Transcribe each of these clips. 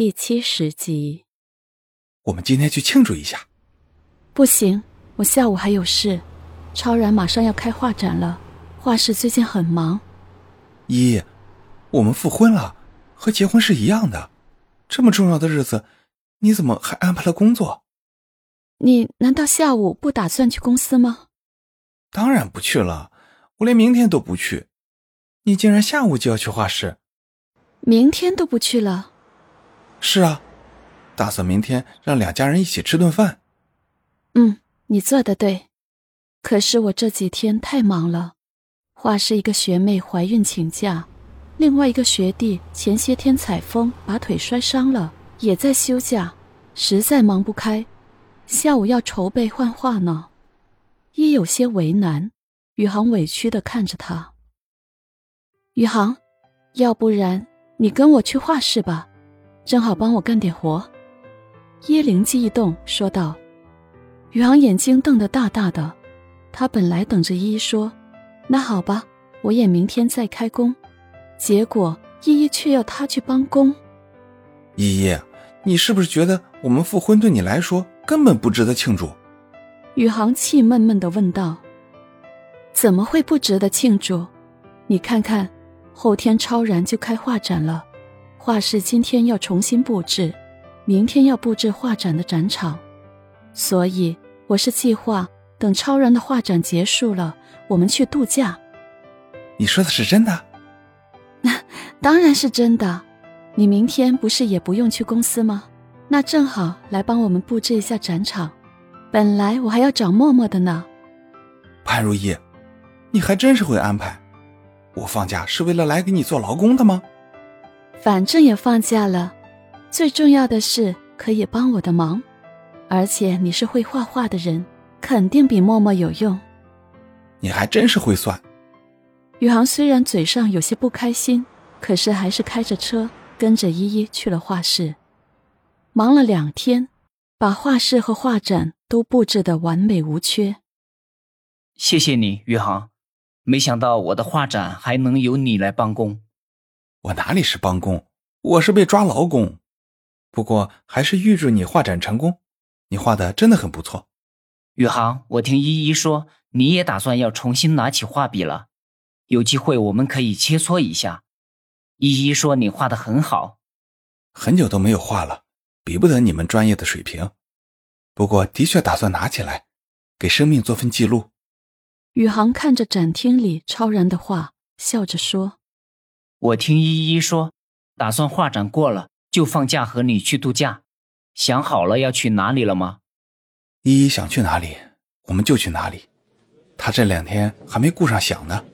第七十集。我们今天去庆祝一下。不行，我下午还有事。超然马上要开画展了，画室最近很忙。依，我们复婚了，和结婚是一样的。这么重要的日子，你怎么还安排了工作？你难道下午不打算去公司吗？当然不去了，我连明天都不去。你竟然下午就要去画室？明天都不去了？是啊，打算明天让两家人一起吃顿饭。嗯，你做的对。可是我这几天太忙了，画室一个学妹怀孕请假，另外一个学弟前些天采风把腿摔伤了，也在休假，实在忙不开。下午要筹备换画呢，一有些为难。宇航委屈的看着他。宇航，要不然你跟我去画室吧，正好帮我干点活。一灵机一动说道。宇航眼睛瞪得大大的。他本来等着依依说：“那好吧，我也明天再开工。”结果依依却要他去帮工。依依，你是不是觉得我们复婚对你来说根本不值得庆祝？宇航气闷闷的问道：“怎么会不值得庆祝？你看看，后天超然就开画展了，画室今天要重新布置，明天要布置画展的展场，所以我是计划。”等超然的画展结束了，我们去度假。你说的是真的？那 当然是真的。你明天不是也不用去公司吗？那正好来帮我们布置一下展场。本来我还要找默默的呢。潘如意，你还真是会安排。我放假是为了来给你做劳工的吗？反正也放假了，最重要的是可以帮我的忙，而且你是会画画的人。肯定比默默有用。你还真是会算。宇航虽然嘴上有些不开心，可是还是开着车跟着依依去了画室。忙了两天，把画室和画展都布置的完美无缺。谢谢你，宇航。没想到我的画展还能由你来帮工。我哪里是帮工，我是被抓劳工。不过还是预祝你画展成功。你画的真的很不错。宇航，我听依依说你也打算要重新拿起画笔了，有机会我们可以切磋一下。依依说你画的很好，很久都没有画了，比不得你们专业的水平。不过的确打算拿起来，给生命做份记录。宇航看着展厅里超然的画，笑着说：“我听依依说，打算画展过了就放假和你去度假，想好了要去哪里了吗？”依依想去哪里，我们就去哪里。他这两天还没顾上想呢。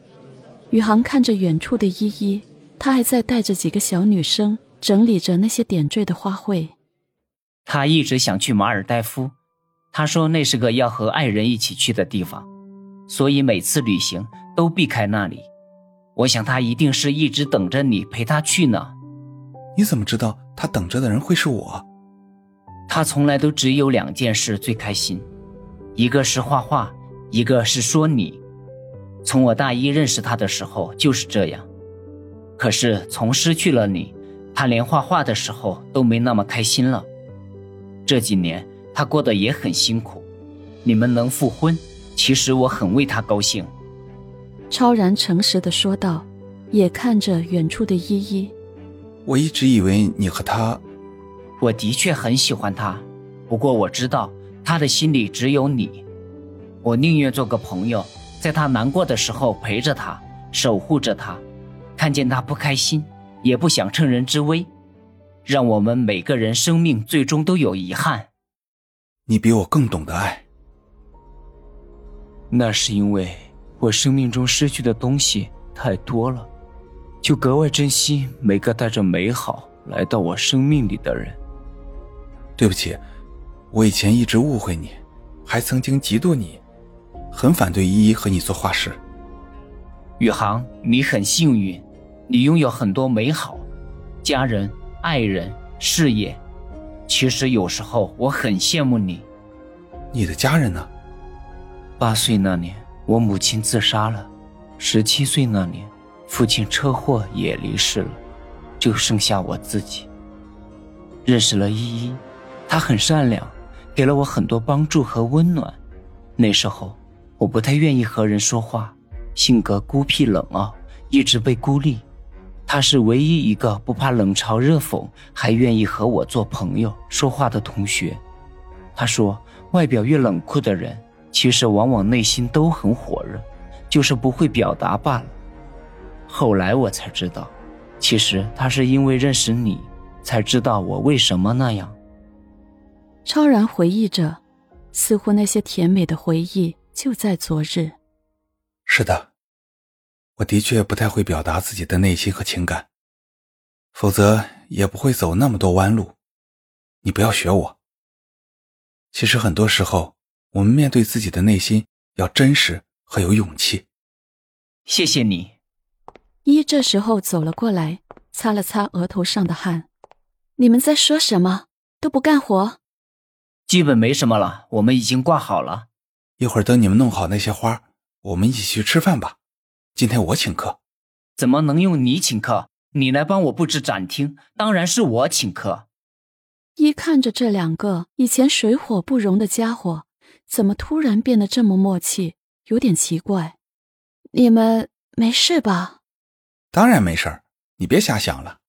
宇航看着远处的依依，他还在带着几个小女生整理着那些点缀的花卉。他一直想去马尔代夫，他说那是个要和爱人一起去的地方，所以每次旅行都避开那里。我想他一定是一直等着你陪他去呢。你怎么知道他等着的人会是我？他从来都只有两件事最开心，一个是画画，一个是说你。从我大一认识他的时候就是这样。可是从失去了你，他连画画的时候都没那么开心了。这几年他过得也很辛苦。你们能复婚，其实我很为他高兴。超然诚实的说道，也看着远处的依依。我一直以为你和他。我的确很喜欢他，不过我知道他的心里只有你。我宁愿做个朋友，在他难过的时候陪着他，守护着他。看见他不开心，也不想趁人之危，让我们每个人生命最终都有遗憾。你比我更懂得爱。那是因为我生命中失去的东西太多了，就格外珍惜每个带着美好来到我生命里的人。对不起，我以前一直误会你，还曾经嫉妒你，很反对依依和你做画室。宇航，你很幸运，你拥有很多美好，家人、爱人、事业。其实有时候我很羡慕你。你的家人呢？八岁那年，我母亲自杀了；十七岁那年，父亲车祸也离世了，就剩下我自己。认识了依依，她很善良，给了我很多帮助和温暖。那时候我不太愿意和人说话，性格孤僻冷傲，一直被孤立。她是唯一一个不怕冷嘲热讽，还愿意和我做朋友说话的同学。她说，外表越冷酷的人，其实往往内心都很火热，就是不会表达罢了。后来我才知道，其实他是因为认识你，才知道我为什么那样。超然回忆着，似乎那些甜美的回忆就在昨日。是的。我的确不太会表达自己的内心和情感，否则也不会走那么多弯路。你不要学我。其实很多时候，我们面对自己的内心要真实和有勇气。谢谢你。一这时候走了过来，擦了擦额头上的汗。你们在说什么？都不干活？基本没什么了，我们已经挂好了。一会儿等你们弄好那些花，我们一起去吃饭吧。今天我请客，怎么能用你请客？你来帮我布置展厅，当然是我请客。一看着这两个以前水火不容的家伙，怎么突然变得这么默契？有点奇怪。你们没事吧？当然没事，你别瞎想了。